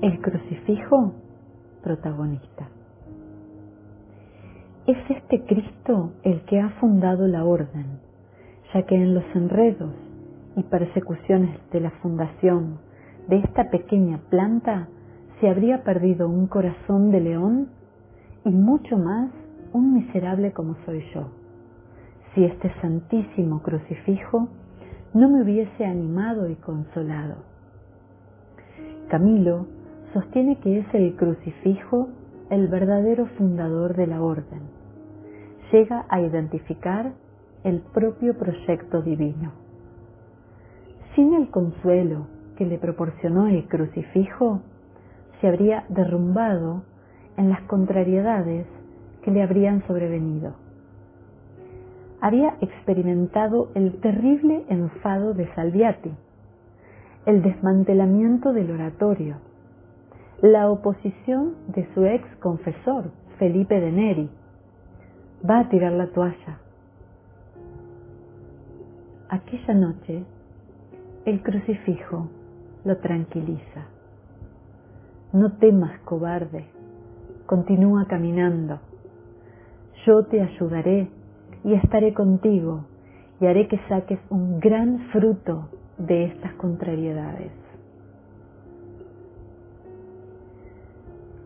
El crucifijo protagonista. Es este Cristo el que ha fundado la orden, ya que en los enredos y persecuciones de la fundación de esta pequeña planta se habría perdido un corazón de león y mucho más un miserable como soy yo, si este santísimo crucifijo no me hubiese animado y consolado. Camilo sostiene que es el crucifijo el verdadero fundador de la orden. Llega a identificar el propio proyecto divino. Sin el consuelo que le proporcionó el crucifijo, se habría derrumbado en las contrariedades que le habrían sobrevenido. Había experimentado el terrible enfado de Salviati, el desmantelamiento del oratorio, la oposición de su ex confesor, Felipe de Neri. Va a tirar la toalla. Aquella noche, el crucifijo lo tranquiliza. No temas, cobarde, continúa caminando. Yo te ayudaré y estaré contigo y haré que saques un gran fruto de estas contrariedades.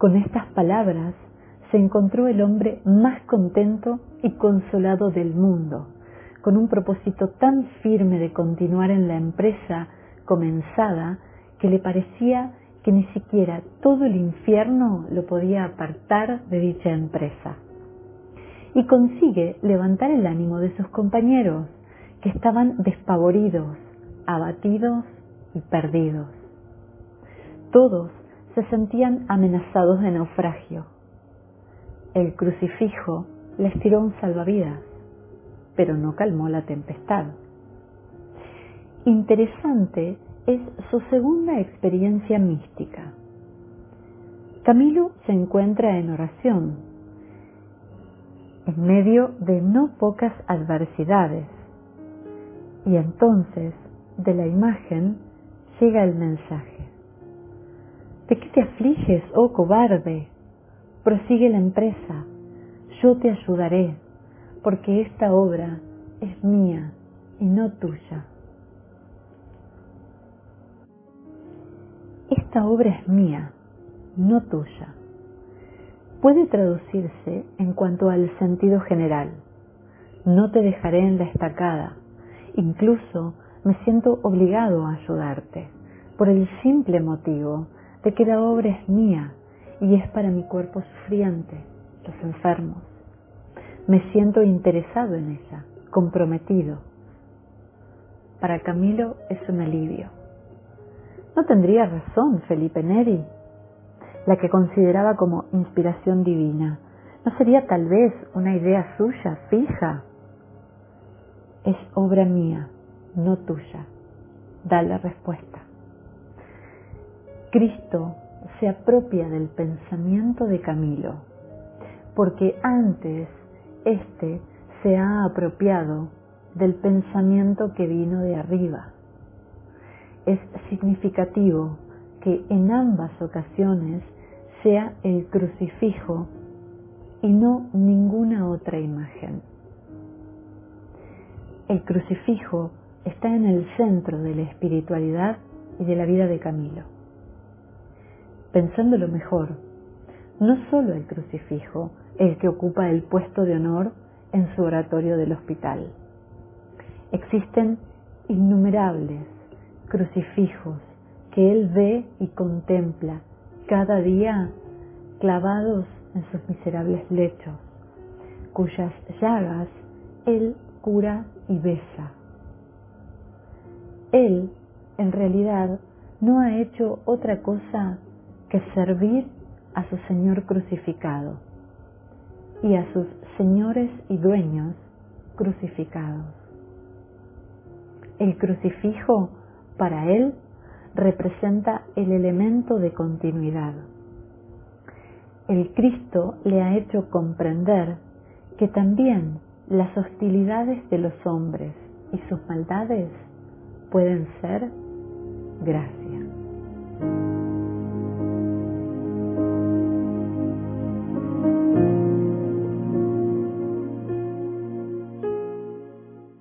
Con estas palabras se encontró el hombre más contento y consolado del mundo, con un propósito tan firme de continuar en la empresa comenzada que le parecía que ni siquiera todo el infierno lo podía apartar de dicha empresa. Y consigue levantar el ánimo de sus compañeros, que estaban despavoridos, abatidos y perdidos. Todos se sentían amenazados de naufragio. El crucifijo les tiró un salvavidas, pero no calmó la tempestad. Interesante es su segunda experiencia mística. Camilo se encuentra en oración, en medio de no pocas adversidades, y entonces de la imagen llega el mensaje. ¿De qué te afliges, oh cobarde? Prosigue la empresa, yo te ayudaré, porque esta obra es mía y no tuya. Esta obra es mía, no tuya. Puede traducirse en cuanto al sentido general. No te dejaré en la estacada. Incluso me siento obligado a ayudarte, por el simple motivo de que la obra es mía y es para mi cuerpo sufriente, los enfermos. Me siento interesado en ella, comprometido. Para Camilo es un alivio. ¿No tendría razón Felipe Neri? La que consideraba como inspiración divina. ¿No sería tal vez una idea suya, fija? Es obra mía, no tuya. Da la respuesta. Cristo se apropia del pensamiento de Camilo, porque antes éste se ha apropiado del pensamiento que vino de arriba. Es significativo que en ambas ocasiones sea el crucifijo y no ninguna otra imagen. El crucifijo está en el centro de la espiritualidad y de la vida de Camilo pensándolo mejor, no solo el crucifijo el que ocupa el puesto de honor en su oratorio del hospital. Existen innumerables crucifijos que él ve y contempla cada día clavados en sus miserables lechos, cuyas llagas él cura y besa. Él, en realidad, no ha hecho otra cosa que servir a su Señor crucificado y a sus señores y dueños crucificados. El crucifijo para él representa el elemento de continuidad. El Cristo le ha hecho comprender que también las hostilidades de los hombres y sus maldades pueden ser gracia.